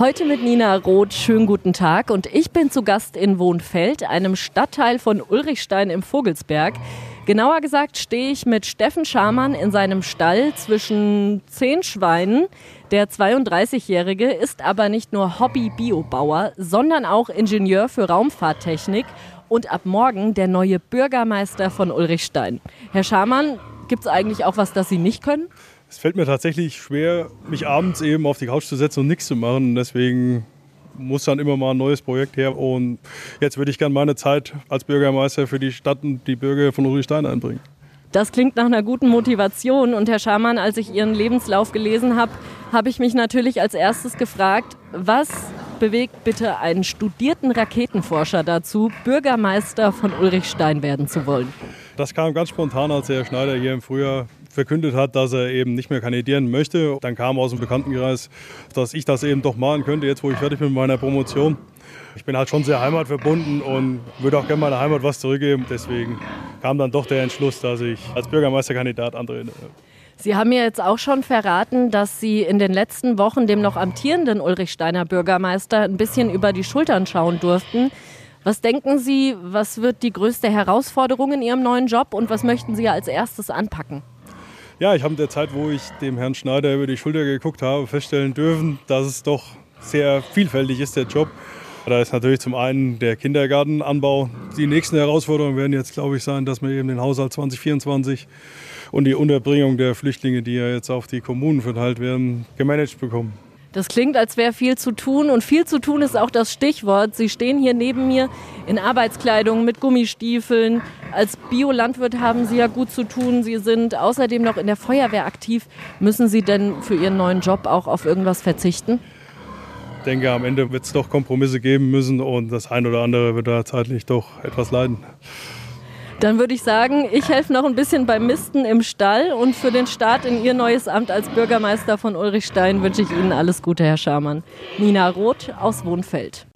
Heute mit Nina Roth. Schönen guten Tag. Und ich bin zu Gast in Wohnfeld, einem Stadtteil von Ulrichstein im Vogelsberg. Genauer gesagt stehe ich mit Steffen Schamann in seinem Stall zwischen zehn Schweinen. Der 32-Jährige ist aber nicht nur Hobby-Biobauer, sondern auch Ingenieur für Raumfahrttechnik und ab morgen der neue Bürgermeister von Ulrichstein. Herr Schamann, gibt es eigentlich auch was, das Sie nicht können? Es fällt mir tatsächlich schwer, mich abends eben auf die Couch zu setzen und nichts zu machen. Deswegen muss dann immer mal ein neues Projekt her. Und jetzt würde ich gerne meine Zeit als Bürgermeister für die Stadt und die Bürger von Ulrichstein einbringen. Das klingt nach einer guten Motivation. Und Herr Schamann, als ich Ihren Lebenslauf gelesen habe, habe ich mich natürlich als erstes gefragt, was bewegt bitte einen studierten Raketenforscher dazu, Bürgermeister von Ulrichstein werden zu wollen? Das kam ganz spontan, als Herr Schneider hier im Frühjahr verkündet hat, dass er eben nicht mehr kandidieren möchte. Dann kam aus dem Bekanntenkreis, dass ich das eben doch machen könnte, jetzt wo ich fertig bin mit meiner Promotion. Ich bin halt schon sehr heimatverbunden und würde auch gerne meiner Heimat was zurückgeben. Deswegen kam dann doch der Entschluss, dass ich als Bürgermeisterkandidat antrete. Sie haben mir jetzt auch schon verraten, dass Sie in den letzten Wochen dem noch amtierenden Ulrich Steiner Bürgermeister ein bisschen über die Schultern schauen durften. Was denken Sie, was wird die größte Herausforderung in Ihrem neuen Job und was möchten Sie als erstes anpacken? Ja, ich habe in der Zeit, wo ich dem Herrn Schneider über die Schulter geguckt habe, feststellen dürfen, dass es doch sehr vielfältig ist, der Job. Da ist natürlich zum einen der Kindergartenanbau. Die nächsten Herausforderungen werden jetzt, glaube ich, sein, dass wir eben den Haushalt 2024 und die Unterbringung der Flüchtlinge, die ja jetzt auf die Kommunen verteilt werden, gemanagt bekommen. Das klingt, als wäre viel zu tun. Und viel zu tun ist auch das Stichwort. Sie stehen hier neben mir in Arbeitskleidung mit Gummistiefeln. Als Biolandwirt haben Sie ja gut zu tun. Sie sind außerdem noch in der Feuerwehr aktiv. Müssen Sie denn für Ihren neuen Job auch auf irgendwas verzichten? Ich denke, am Ende wird es doch Kompromisse geben müssen und das ein oder andere wird da zeitlich doch etwas leiden. Dann würde ich sagen, ich helfe noch ein bisschen beim Misten im Stall und für den Start in Ihr neues Amt als Bürgermeister von Ulrichstein wünsche ich Ihnen alles Gute, Herr Schamann. Nina Roth aus Wohnfeld.